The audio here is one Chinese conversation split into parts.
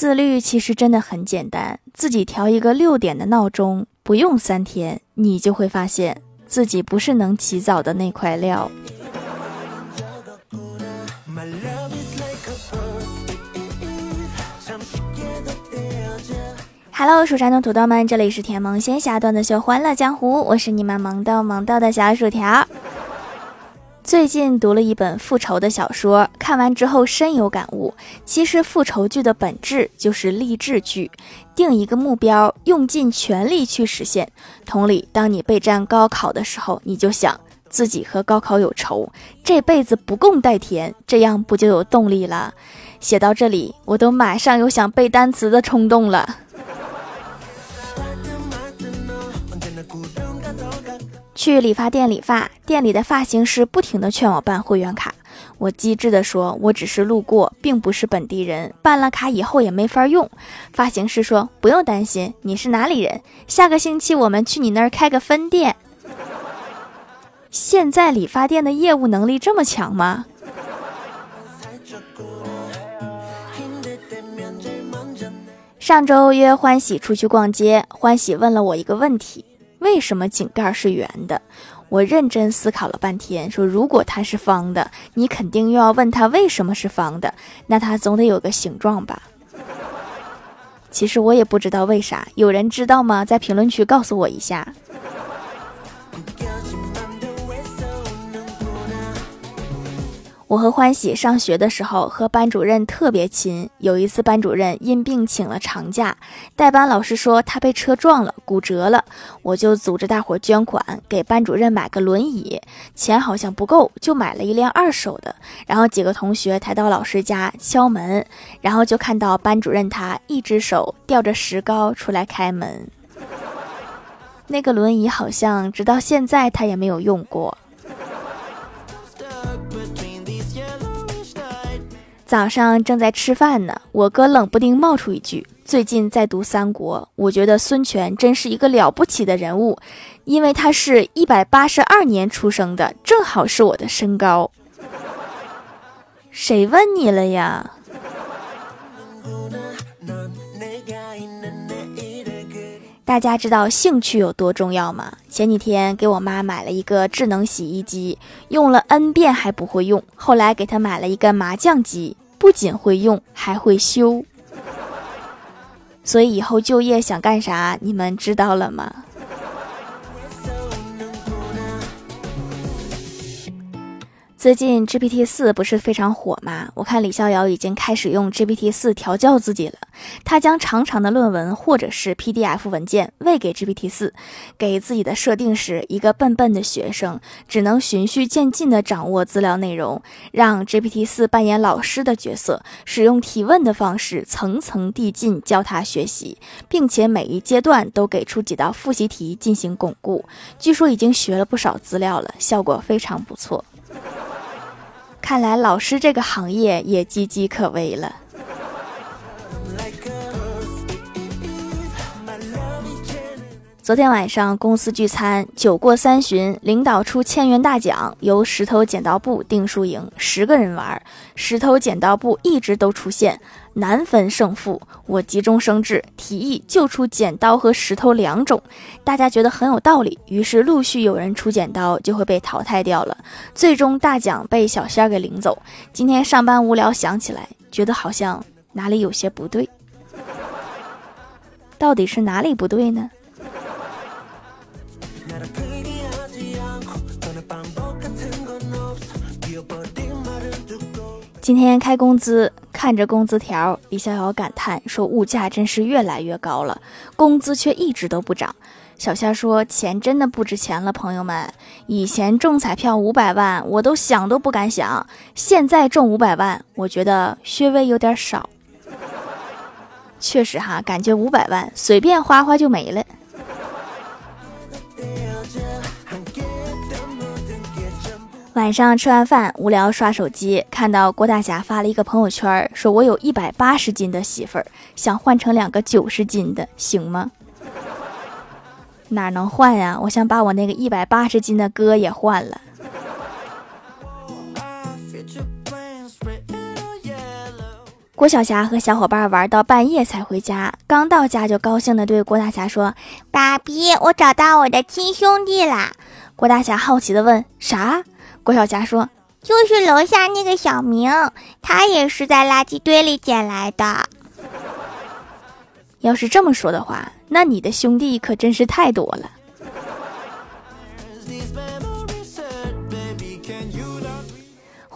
自律其实真的很简单，自己调一个六点的闹钟，不用三天，你就会发现自己不是能起早的那块料。Hello，蜀山的土豆们，这里是甜萌仙侠段子秀《欢乐江湖》，我是你们萌豆萌豆的小薯条。最近读了一本复仇的小说，看完之后深有感悟。其实复仇剧的本质就是励志剧，定一个目标，用尽全力去实现。同理，当你备战高考的时候，你就想自己和高考有仇，这辈子不共戴天，这样不就有动力了？写到这里，我都马上有想背单词的冲动了。去理发店理发，店里的发型师不停的劝我办会员卡。我机智的说：“我只是路过，并不是本地人，办了卡以后也没法用。”发型师说：“不用担心，你是哪里人？下个星期我们去你那儿开个分店。”现在理发店的业务能力这么强吗？上周约欢喜出去逛街，欢喜问了我一个问题。为什么井盖是圆的？我认真思考了半天，说如果它是方的，你肯定又要问它为什么是方的，那它总得有个形状吧？其实我也不知道为啥，有人知道吗？在评论区告诉我一下。我和欢喜上学的时候和班主任特别亲。有一次班主任因病请了长假，代班老师说他被车撞了，骨折了，我就组织大伙捐款给班主任买个轮椅，钱好像不够，就买了一辆二手的。然后几个同学抬到老师家敲门，然后就看到班主任他一只手吊着石膏出来开门。那个轮椅好像直到现在他也没有用过。早上正在吃饭呢，我哥冷不丁冒出一句：“最近在读三国，我觉得孙权真是一个了不起的人物，因为他是一百八十二年出生的，正好是我的身高。”谁问你了呀？大家知道兴趣有多重要吗？前几天给我妈买了一个智能洗衣机，用了 N 遍还不会用，后来给她买了一个麻将机。不仅会用，还会修，所以以后就业想干啥？你们知道了吗？最近 GPT 四不是非常火吗？我看李逍遥已经开始用 GPT 四调教自己了。他将长长的论文或者是 PDF 文件喂给 GPT 四，给自己的设定是一个笨笨的学生，只能循序渐进地掌握资料内容，让 GPT 四扮演老师的角色，使用提问的方式层层递进教他学习，并且每一阶段都给出几道复习题进行巩固。据说已经学了不少资料了，效果非常不错。看来老师这个行业也岌岌可危了。昨天晚上公司聚餐，酒过三巡，领导出千元大奖，由石头剪刀布定输赢。十个人玩，石头剪刀布一直都出现，难分胜负。我急中生智，提议就出剪刀和石头两种，大家觉得很有道理，于是陆续有人出剪刀，就会被淘汰掉了。最终大奖被小仙儿给领走。今天上班无聊，想起来，觉得好像哪里有些不对，到底是哪里不对呢？今天开工资，看着工资条，李逍遥感叹说：“物价真是越来越高了，工资却一直都不涨。”小仙说：“钱真的不值钱了，朋友们。以前中彩票五百万，我都想都不敢想；现在中五百万，我觉得稍微有点少。确实哈，感觉五百万随便花花就没了。”晚上吃完饭，无聊刷手机，看到郭大侠发了一个朋友圈，说我有一百八十斤的媳妇儿，想换成两个九十斤的，行吗？哪能换呀？我想把我那个一百八十斤的哥也换了。郭晓霞和小伙伴玩到半夜才回家，刚到家就高兴地对郭大侠说：“爸比，我找到我的亲兄弟啦！”郭大侠好奇地问：“啥？”郭晓霞说：“就是楼下那个小明，他也是在垃圾堆里捡来的。”要是这么说的话，那你的兄弟可真是太多了。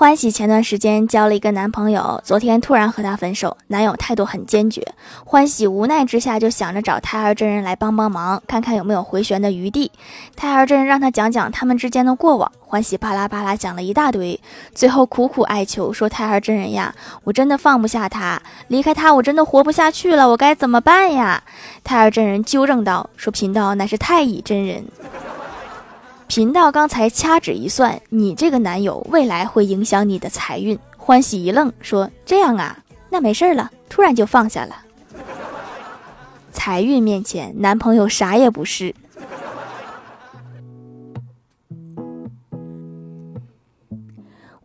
欢喜前段时间交了一个男朋友，昨天突然和他分手，男友态度很坚决。欢喜无奈之下就想着找胎儿真人来帮帮忙，看看有没有回旋的余地。胎儿真人让他讲讲他们之间的过往，欢喜巴拉巴拉讲了一大堆，最后苦苦哀求说：“胎儿真人呀，我真的放不下他，离开他我真的活不下去了，我该怎么办呀？”胎儿真人纠正道：“说贫道乃是太乙真人。”贫道刚才掐指一算，你这个男友未来会影响你的财运。欢喜一愣，说：“这样啊，那没事了。”突然就放下了。财运面前，男朋友啥也不是。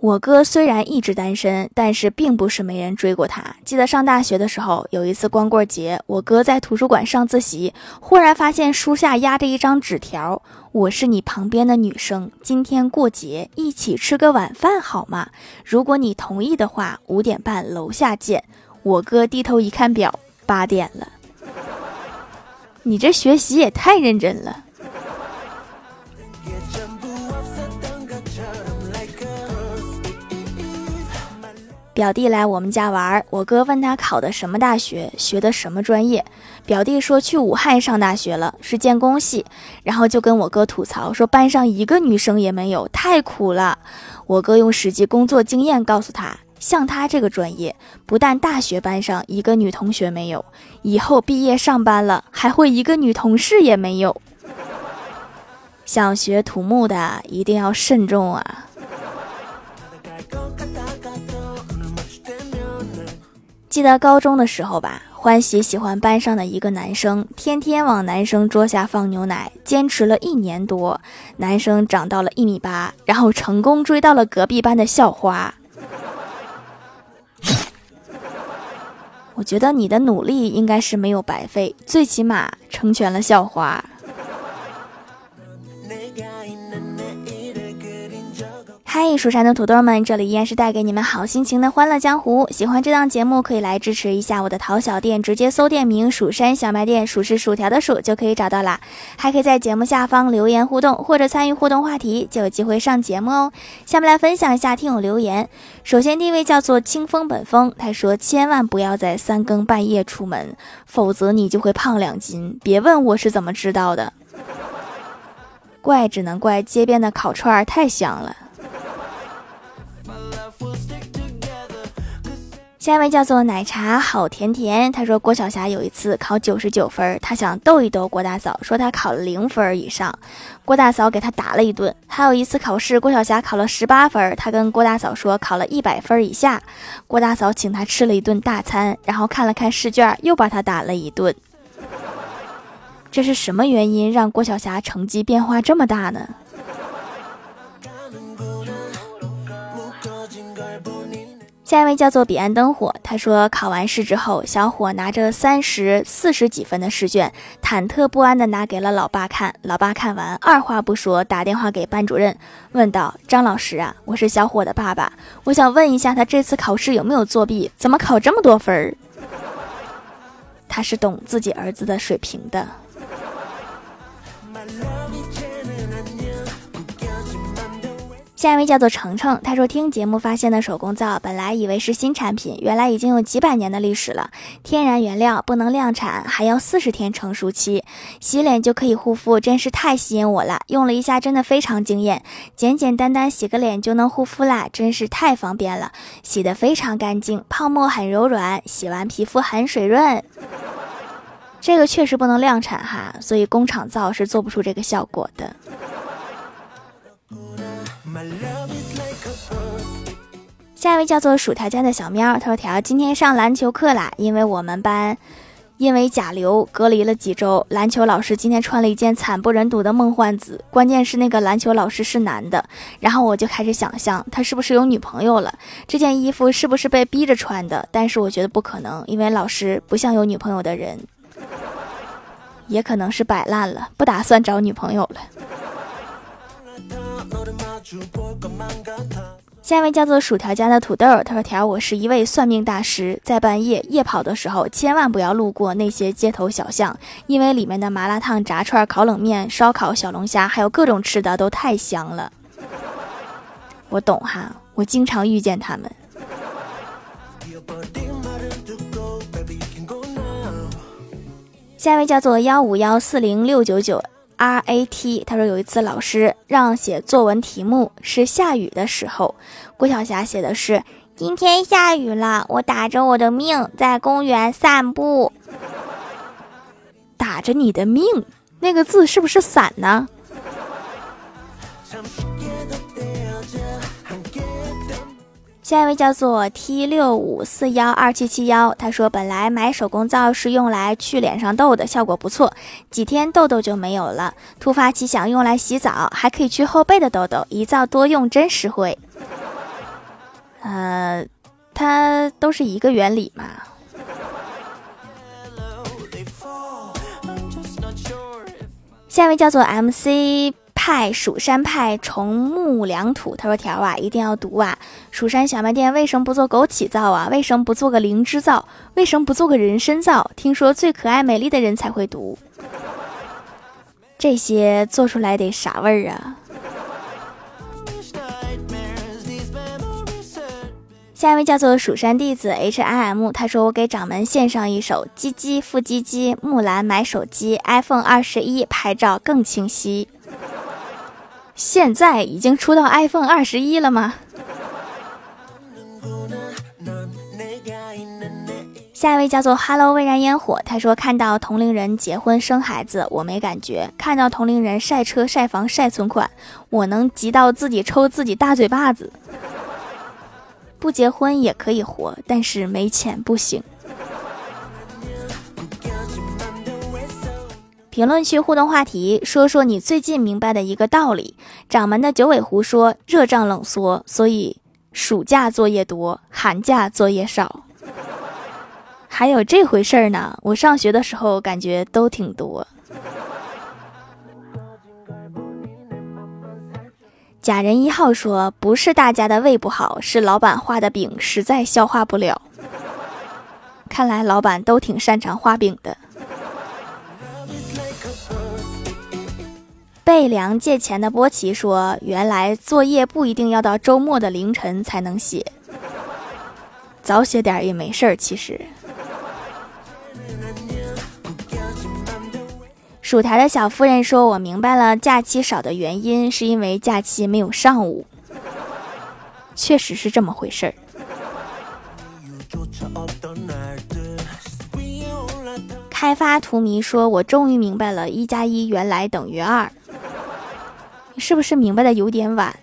我哥虽然一直单身，但是并不是没人追过他。记得上大学的时候，有一次光棍节，我哥在图书馆上自习，忽然发现书下压着一张纸条：“我是你旁边的女生，今天过节，一起吃个晚饭好吗？如果你同意的话，五点半楼下见。”我哥低头一看表，八点了。你这学习也太认真了。表弟来我们家玩，我哥问他考的什么大学，学的什么专业。表弟说去武汉上大学了，是建工系。然后就跟我哥吐槽说班上一个女生也没有，太苦了。我哥用实际工作经验告诉他，像他这个专业，不但大学班上一个女同学没有，以后毕业上班了还会一个女同事也没有。想学土木的一定要慎重啊！记得高中的时候吧，欢喜喜欢班上的一个男生，天天往男生桌下放牛奶，坚持了一年多，男生长到了一米八，然后成功追到了隔壁班的校花。我觉得你的努力应该是没有白费，最起码成全了校花。嗨，蜀山的土豆们，这里依然是带给你们好心情的欢乐江湖。喜欢这档节目，可以来支持一下我的淘小店，直接搜店名“蜀山小卖店”，数是薯条的数就可以找到啦。还可以在节目下方留言互动，或者参与互动话题，就有机会上节目哦。下面来分享一下听友留言。首先第一位叫做清风本风，他说：“千万不要在三更半夜出门，否则你就会胖两斤。别问我是怎么知道的，怪只能怪街边的烤串太香了。”下一位叫做奶茶好甜甜，他说郭晓霞有一次考九十九分，他想逗一逗郭大嫂，说他考了零分以上，郭大嫂给他打了一顿。还有一次考试，郭晓霞考了十八分，他跟郭大嫂说考了一百分以下，郭大嫂请他吃了一顿大餐，然后看了看试卷，又把他打了一顿。这是什么原因让郭晓霞成绩变化这么大呢？下一位叫做彼岸灯火，他说考完试之后，小伙拿着三十四十几分的试卷，忐忑不安的拿给了老爸看。老爸看完，二话不说，打电话给班主任，问道：“张老师啊，我是小伙的爸爸，我想问一下，他这次考试有没有作弊？怎么考这么多分儿？”他是懂自己儿子的水平的。下一位叫做程程，他说听节目发现的手工皂，本来以为是新产品，原来已经有几百年的历史了。天然原料，不能量产，还要四十天成熟期，洗脸就可以护肤，真是太吸引我了。用了一下，真的非常惊艳，简简单单洗个脸就能护肤啦，真是太方便了，洗得非常干净，泡沫很柔软，洗完皮肤很水润。这个确实不能量产哈，所以工厂皂是做不出这个效果的。下一位叫做薯条家的小喵，他说：“条今天上篮球课啦，因为我们班因为甲流隔离了几周，篮球老师今天穿了一件惨不忍睹的梦幻紫，关键是那个篮球老师是男的。然后我就开始想象他是不是有女朋友了，这件衣服是不是被逼着穿的？但是我觉得不可能，因为老师不像有女朋友的人，也可能是摆烂了，不打算找女朋友了。下一位叫做薯条家的土豆，他说：“条，我是一位算命大师，在半夜夜跑的时候，千万不要路过那些街头小巷，因为里面的麻辣烫、炸串、烤冷面、烧烤、小龙虾，还有各种吃的都太香了。”我懂哈，我经常遇见他们。下一位叫做幺五幺四零六九九。R A T，他说有一次老师让写作文题目是下雨的时候，郭晓霞写的是今天下雨了，我打着我的命在公园散步。打着你的命，那个字是不是伞呢？下一位叫做 T 六五四幺二七七幺，他说本来买手工皂是用来去脸上痘的，效果不错，几天痘痘就没有了。突发奇想，用来洗澡还可以去后背的痘痘，一皂多用真实惠。呃，它都是一个原理嘛。下一位叫做 MC。派蜀山派重木良土，他说条啊一定要读啊！蜀山小卖店为什么不做枸杞皂啊？为什么不做个灵芝皂？为什么不做个人参皂？听说最可爱美丽的人才会读，这些做出来得啥味儿啊？下一位叫做蜀山弟子 H I M，他说我给掌门献上一首：唧唧复唧唧，木兰买手机，iPhone 二十一拍照更清晰。现在已经出到 iPhone 二十一了吗？下一位叫做 Hello 未燃烟火，他说看到同龄人结婚生孩子，我没感觉；看到同龄人晒车晒房晒存款，我能急到自己抽自己大嘴巴子。不结婚也可以活，但是没钱不行。评论区互动话题：说说你最近明白的一个道理。掌门的九尾狐说：“热胀冷缩，所以暑假作业多，寒假作业少。”还有这回事儿呢？我上学的时候感觉都挺多。假人一号说：“不是大家的胃不好，是老板画的饼实在消化不了。”看来老板都挺擅长画饼的。被梁借钱的波奇说：“原来作业不一定要到周末的凌晨才能写，早写点也没事儿。”其实，薯条的小夫人说：“我明白了，假期少的原因是因为假期没有上午，确实是这么回事儿。”开发图迷说：“我终于明白了，一加一原来等于二。”是不是明白的有点晚？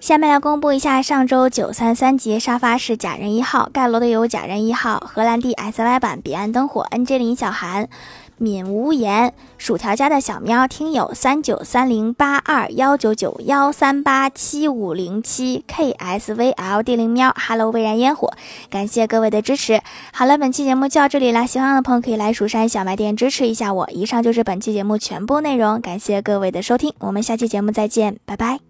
下面来公布一下上周九三三级沙发是假人一号盖楼的有假人一号荷兰弟 S Y 版彼岸灯火 N J 林小涵。敏无言，薯条家的小喵听友三九三零八二幺九九幺三八七五零七 K S V L D 零喵，Hello 蔚然烟火，感谢各位的支持。好了，本期节目就到这里啦，喜欢的朋友可以来蜀山小卖店支持一下我。以上就是本期节目全部内容，感谢各位的收听，我们下期节目再见，拜拜。